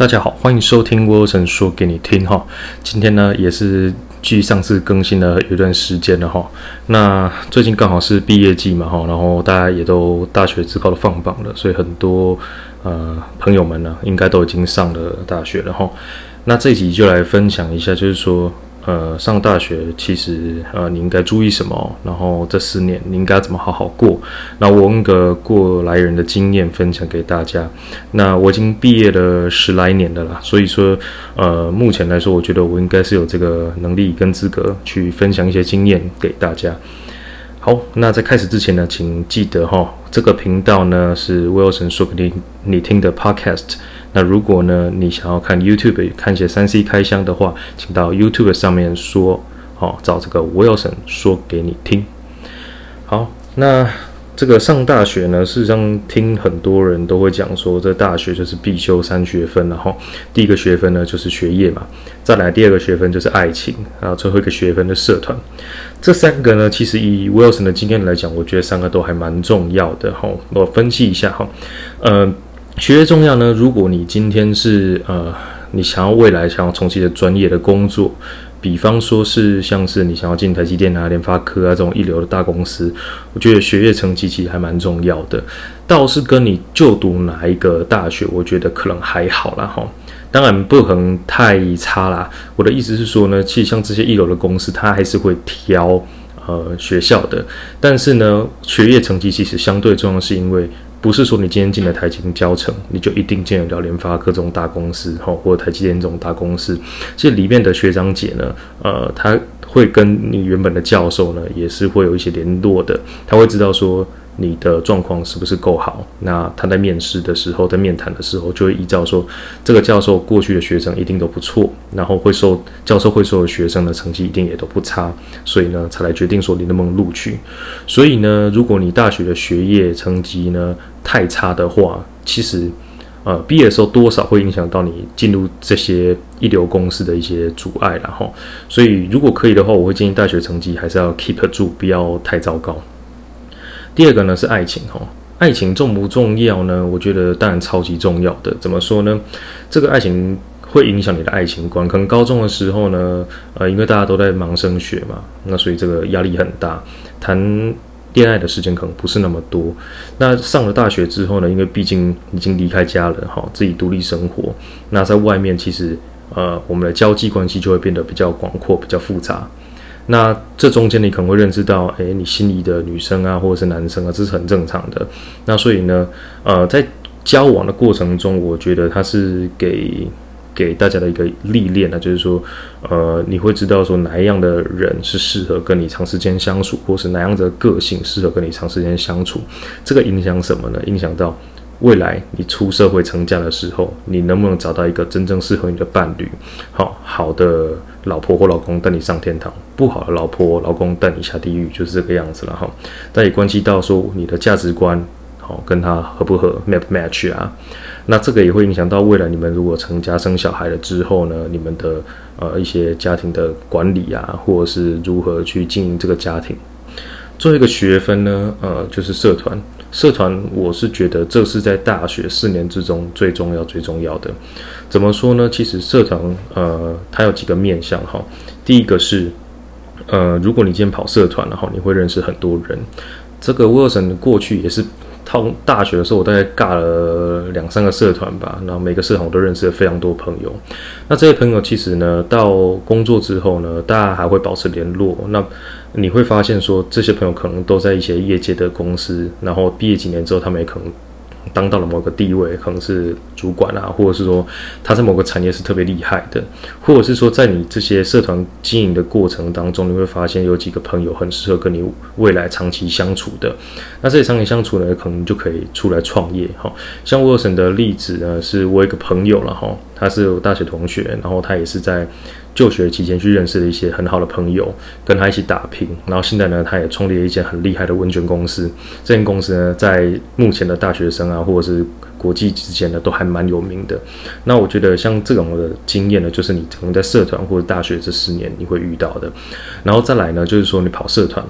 大家好，欢迎收听 Wilson 说给你听哈。今天呢，也是距上次更新了一段时间了哈。那最近刚好是毕业季嘛哈，然后大家也都大学自考的放榜了，所以很多呃朋友们呢，应该都已经上了大学了哈。那这集就来分享一下，就是说。呃，上大学其实呃，你应该注意什么？然后这四年你应该怎么好好过？那我用个过来人的经验分享给大家。那我已经毕业了十来年的啦，所以说呃，目前来说，我觉得我应该是有这个能力跟资格去分享一些经验给大家。好，那在开始之前呢，请记得哈，这个频道呢是 Wilson 说给你你听的 Podcast。那如果呢，你想要看 YouTube 看一些三 C 开箱的话，请到 YouTube 上面说，好找这个 Wilson 说给你听。好，那这个上大学呢，事实上听很多人都会讲说，这大学就是必修三学分，然后第一个学分呢就是学业嘛，再来第二个学分就是爱情，然后最后一个学分的社团。这三个呢，其实以 Wilson 的经验来讲，我觉得三个都还蛮重要的哈。我分析一下哈，呃。学业重要呢。如果你今天是呃，你想要未来想要从事的专业的工作，比方说是像是你想要进台积电啊、联发科啊这种一流的大公司，我觉得学业成绩其实还蛮重要的。倒是跟你就读哪一个大学，我觉得可能还好啦哈。当然不可能太差啦。我的意思是说呢，其实像这些一流的公司，它还是会挑呃学校的，但是呢，学业成绩其实相对重要，是因为。不是说你今天进了台积电教程，你就一定进得了联发科这种大公司，哈，或者台积电这种大公司。这里面的学长姐呢，呃，他会跟你原本的教授呢，也是会有一些联络的，他会知道说。你的状况是不是够好？那他在面试的时候，在面谈的时候，就会依照说这个教授过去的学生一定都不错，然后会受教授会收的学生的成绩一定也都不差，所以呢，才来决定说你能不能录取。所以呢，如果你大学的学业成绩呢太差的话，其实呃毕业的时候多少会影响到你进入这些一流公司的一些阻碍然后，所以如果可以的话，我会建议大学成绩还是要 keep 住，不要太糟糕。第二个呢是爱情哈，爱情重不重要呢？我觉得当然超级重要的。怎么说呢？这个爱情会影响你的爱情观。可能高中的时候呢，呃，因为大家都在忙升学嘛，那所以这个压力很大，谈恋爱的时间可能不是那么多。那上了大学之后呢，因为毕竟已经离开家了哈，自己独立生活，那在外面其实呃，我们的交际关系就会变得比较广阔，比较复杂。那这中间你可能会认知到，诶，你心仪的女生啊，或者是男生啊，这是很正常的。那所以呢，呃，在交往的过程中，我觉得它是给给大家的一个历练呢，就是说，呃，你会知道说哪一样的人是适合跟你长时间相处，或是哪样的个性适合跟你长时间相处。这个影响什么呢？影响到。未来你出社会成家的时候，你能不能找到一个真正适合你的伴侣？好好的老婆或老公带你上天堂，不好的老婆老公带你下地狱，就是这个样子了哈。但也关系到说你的价值观，好跟他合不合，match match 啊。那这个也会影响到未来你们如果成家生小孩了之后呢，你们的呃一些家庭的管理啊，或者是如何去经营这个家庭。最后一个学分呢，呃，就是社团。社团，我是觉得这是在大学四年之中最重要、最重要的。怎么说呢？其实社团，呃，它有几个面向哈。第一个是，呃，如果你今天跑社团，然后你会认识很多人。这个 Wilson 过去也是。到大学的时候，我大概尬了两三个社团吧，然后每个社团我都认识了非常多朋友。那这些朋友其实呢，到工作之后呢，大家还会保持联络。那你会发现说，这些朋友可能都在一些业界的公司，然后毕业几年之后，他们也可能。当到了某个地位，可能是主管啊，或者是说他在某个产业是特别厉害的，或者是说在你这些社团经营的过程当中，你会发现有几个朋友很适合跟你未来长期相处的。那这些长期相处呢，可能就可以出来创业哈。像沃森的例子呢，是我一个朋友了哈，他是我大学同学，然后他也是在。就学期间去认识了一些很好的朋友，跟他一起打拼，然后现在呢，他也创立了一间很厉害的温泉公司。这间公司呢，在目前的大学生啊，或者是国际之间呢，都还蛮有名的。那我觉得像这种的经验呢，就是你可能在社团或者大学这四年你会遇到的。然后再来呢，就是说你跑社团。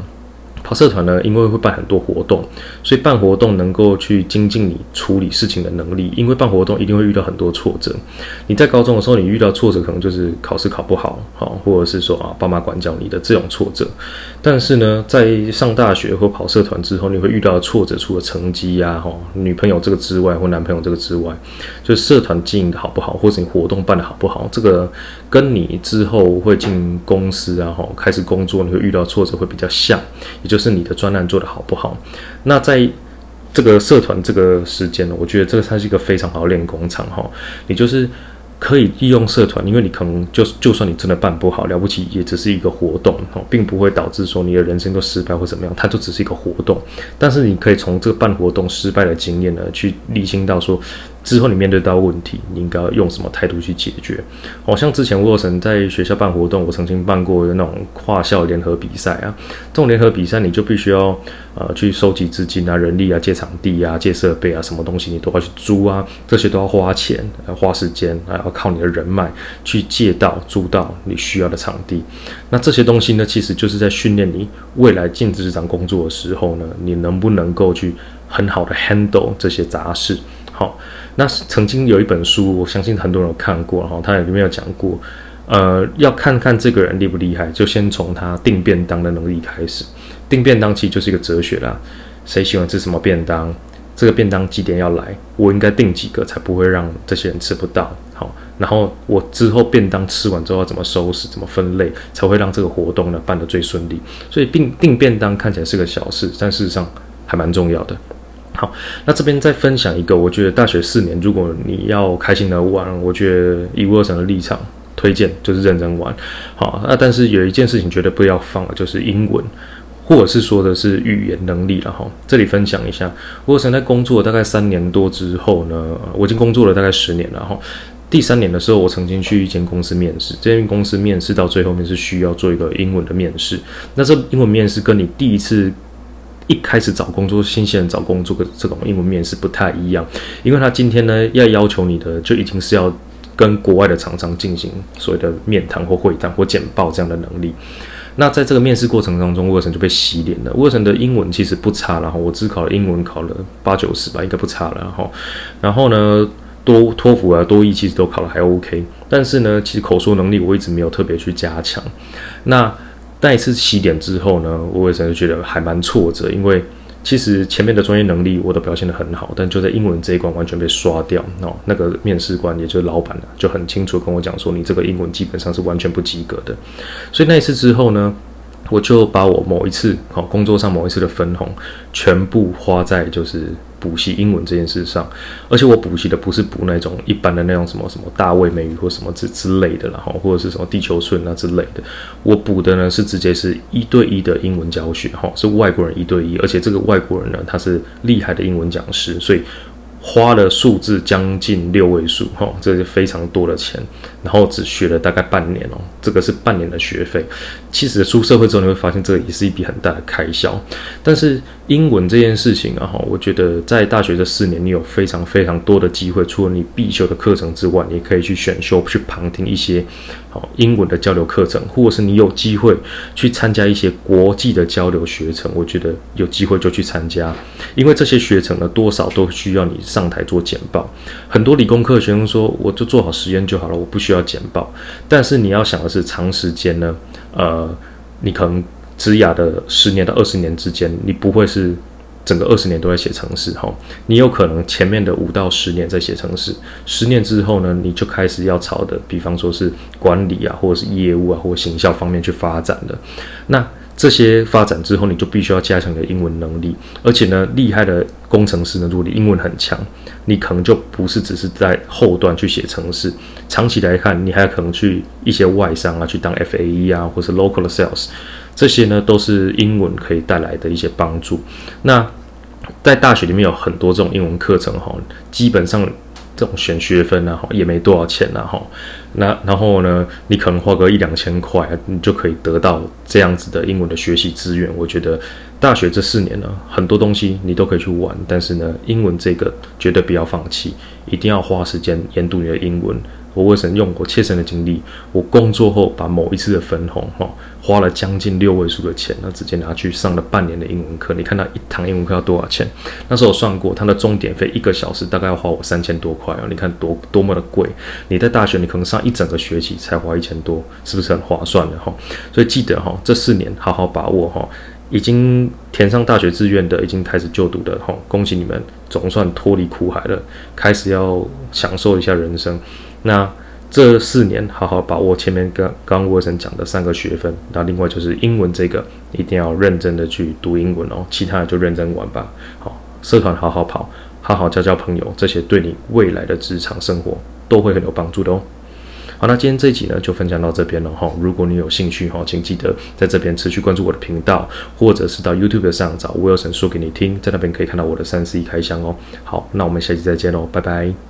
跑社团呢，因为会办很多活动，所以办活动能够去精进你处理事情的能力。因为办活动一定会遇到很多挫折。你在高中的时候，你遇到挫折可能就是考试考不好，好，或者是说啊爸妈管教你的这种挫折。但是呢，在上大学或跑社团之后，你会遇到挫折，除了成绩呀、哈女朋友这个之外，或男朋友这个之外，就是社团经营的好不好，或者你活动办的好不好，这个跟你之后会进公司啊，哈开始工作，你会遇到挫折会比较像，也就是你的专栏做的好不好。那在这个社团这个时间呢，我觉得这个它是一个非常好练功场哈。你就是可以利用社团，因为你可能就就算你真的办不好，了不起也只是一个活动哦，并不会导致说你的人生都失败或怎么样，它就只是一个活动。但是你可以从这个办活动失败的经验呢，去理清到说。之后你面对到问题，你应该用什么态度去解决？好像之前沃森在学校办活动，我曾经办过那种跨校联合比赛啊。这种联合比赛，你就必须要呃去收集资金啊、人力啊、借场地啊、借设备啊，什么东西你都要去租啊，这些都要花钱、花时间，还要靠你的人脉去借到、租到你需要的场地。那这些东西呢，其实就是在训练你未来进职场工作的时候呢，你能不能够去很好的 handle 这些杂事。好，那曾经有一本书，我相信很多人有看过，哈，它里面有讲过，呃，要看看这个人厉不厉害，就先从他订便当的能力开始。订便当其实就是一个哲学啦，谁喜欢吃什么便当，这个便当几点要来，我应该订几个才不会让这些人吃不到。好，然后我之后便当吃完之后要怎么收拾，怎么分类，才会让这个活动呢办得最顺利。所以订订便当看起来是个小事，但事实上还蛮重要的。好，那这边再分享一个，我觉得大学四年，如果你要开心的玩，我觉得以沃森的立场推荐就是认真玩。好，那但是有一件事情绝对不要放了，就是英文，或者是说的是语言能力了哈。这里分享一下，沃森在工作大概三年多之后呢，我已经工作了大概十年了哈。第三年的时候，我曾经去一间公司面试，这间公司面试到最后面是需要做一个英文的面试。那这英文面试跟你第一次。一开始找工作，新鲜人找工作的这种英文面试不太一样，因为他今天呢要要求你的就已经是要跟国外的厂商进行所谓的面谈或会谈或简报这样的能力。那在这个面试过程当中，沃森就被洗脸了。沃森的英文其实不差，然后我只考了英文考了八九十吧，应该不差了。然后，然后呢多托福啊多译其实都考了还 OK，但是呢其实口说能力我一直没有特别去加强。那那一次起点之后呢，我也真的觉得还蛮挫折，因为其实前面的专业能力我都表现得很好，但就在英文这一关完全被刷掉。哦，那个面试官也就是老板呢，就很清楚跟我讲说，你这个英文基本上是完全不及格的。所以那一次之后呢，我就把我某一次好工作上某一次的分红全部花在就是。补习英文这件事上，而且我补习的不是补那种一般的那种什么什么大卫美语或什么之之类的，然后或者是什么地球村啊之类的。我补的呢是直接是一对一的英文教学，哈，是外国人一对一，而且这个外国人呢他是厉害的英文讲师，所以。花了数字将近六位数，哈，这是非常多的钱，然后只学了大概半年哦，这个是半年的学费。其实出社会之后你会发现，这个也是一笔很大的开销。但是英文这件事情啊，哈，我觉得在大学这四年，你有非常非常多的机会，除了你必修的课程之外，你可以去选修、去旁听一些好英文的交流课程，或者是你有机会去参加一些国际的交流学程。我觉得有机会就去参加，因为这些学程呢，多少都需要你。上台做简报，很多理工科学生说，我就做好实验就好了，我不需要简报。但是你要想的是，长时间呢，呃，你可能职涯的十年到二十年之间，你不会是整个二十年都在写城市哈，你有可能前面的五到十年在写城市，十年之后呢，你就开始要朝的，比方说是管理啊，或者是业务啊，或者行销方面去发展的。那这些发展之后，你就必须要加强你的英文能力，而且呢，厉害的工程师呢，如果你英文很强，你可能就不是只是在后端去写程式，长期来看，你还可能去一些外商啊，去当 F A E 啊，或是 local sales，这些呢都是英文可以带来的一些帮助。那在大学里面有很多这种英文课程哈，基本上。这种选学分呢，哈，也没多少钱呢，哈。那然后呢，你可能花个一两千块，你就可以得到这样子的英文的学习资源。我觉得大学这四年呢，很多东西你都可以去玩，但是呢，英文这个绝对不要放弃，一定要花时间研读你的英文，我为神用我切身的经历，我工作后把某一次的分红，哈，花了将近六位数的钱，那直接拿去上了半年的英文课。你看他一堂英文课要多少钱？那时候我算过，他的钟点费一个小时大概要花我三千多块哦。你看多多么的贵！你在大学你可能上一整个学期才花一千多，是不是很划算的哈？所以记得哈，这四年好好把握哈。已经填上大学志愿的，已经开始就读的哈，恭喜你们，总算脱离苦海了，开始要享受一下人生。那这四年好好把握前面刚刚沃森讲的三个学分，那另外就是英文这个一定要认真的去读英文哦，其他的就认真玩吧。好，社团好好跑，好好交交朋友，这些对你未来的职场生活都会很有帮助的哦。好，那今天这一集呢就分享到这边了哈。如果你有兴趣哈，请记得在这边持续关注我的频道，或者是到 YouTube 上找 Wilson 说给你听，在那边可以看到我的三 C 开箱哦。好，那我们下期再见喽，拜拜。